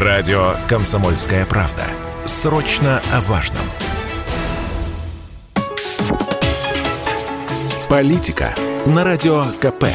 Радио «Комсомольская правда». Срочно о важном. Политика на Радио КП.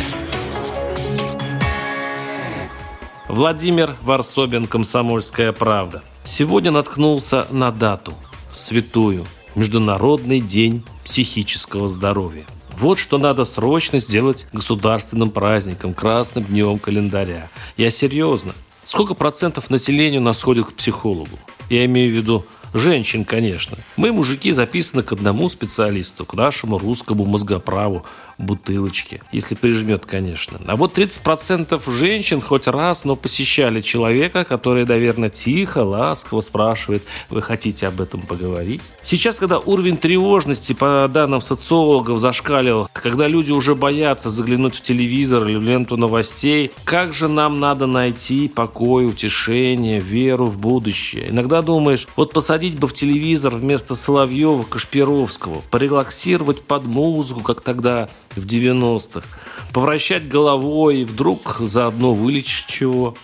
Владимир Варсобин, «Комсомольская правда». Сегодня наткнулся на дату, святую, Международный день психического здоровья. Вот что надо срочно сделать государственным праздником, красным днем календаря. Я серьезно. Сколько процентов населения у нас ходит к психологу? Я имею в виду женщин, конечно. Мы, мужики, записаны к одному специалисту, к нашему русскому мозгоправу, бутылочке, если прижмет, конечно. А вот 30% женщин хоть раз, но посещали человека, который, наверное, тихо, ласково спрашивает, вы хотите об этом поговорить? Сейчас, когда уровень тревожности, по данным социологов, зашкалил, когда люди уже боятся заглянуть в телевизор или в ленту новостей, как же нам надо найти покой, утешение, веру в будущее? Иногда думаешь, вот посадить бы в телевизор вместо Соловьева Кашпировского, порелаксировать под музыку, как тогда в 90-х, повращать головой и вдруг заодно вылечить чего.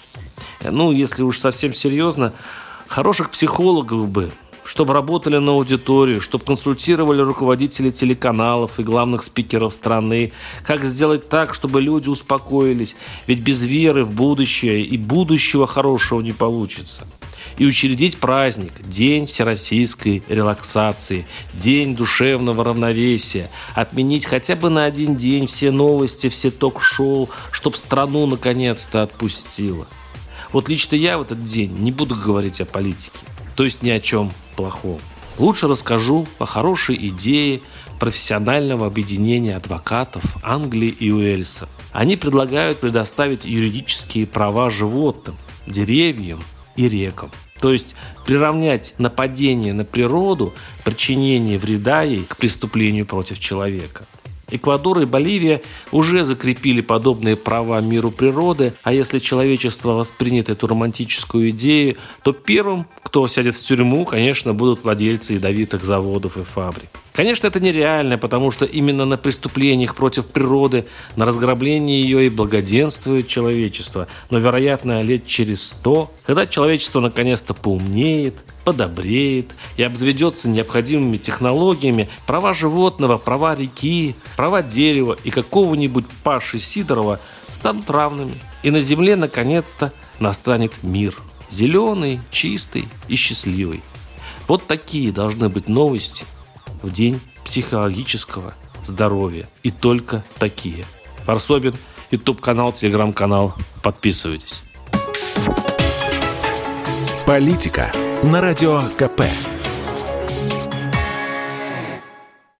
Ну, если уж совсем серьезно, хороших психологов бы, чтобы работали на аудиторию, чтобы консультировали руководители телеканалов и главных спикеров страны, как сделать так, чтобы люди успокоились, ведь без веры в будущее и будущего хорошего не получится и учредить праздник – День всероссийской релаксации, День душевного равновесия, отменить хотя бы на один день все новости, все ток-шоу, чтобы страну наконец-то отпустило. Вот лично я в этот день не буду говорить о политике, то есть ни о чем плохом. Лучше расскажу о хорошей идее профессионального объединения адвокатов Англии и Уэльса. Они предлагают предоставить юридические права животным, деревьям и рекам. То есть приравнять нападение на природу, причинение вреда ей к преступлению против человека. Эквадор и Боливия уже закрепили подобные права миру природы, а если человечество воспринят эту романтическую идею, то первым, кто сядет в тюрьму, конечно, будут владельцы ядовитых заводов и фабрик. Конечно, это нереально, потому что именно на преступлениях против природы, на разграблении ее и благоденствует человечество. Но, вероятно, лет через сто, когда человечество наконец-то поумнеет, подобреет и обзаведется необходимыми технологиями, права животного, права реки, права дерева и какого-нибудь Паши Сидорова станут равными. И на Земле наконец-то настанет мир. Зеленый, чистый и счастливый. Вот такие должны быть новости – в день психологического здоровья. И только такие. Варсобин, YouTube-канал, Телеграм-канал. Подписывайтесь. Политика на Радио КП.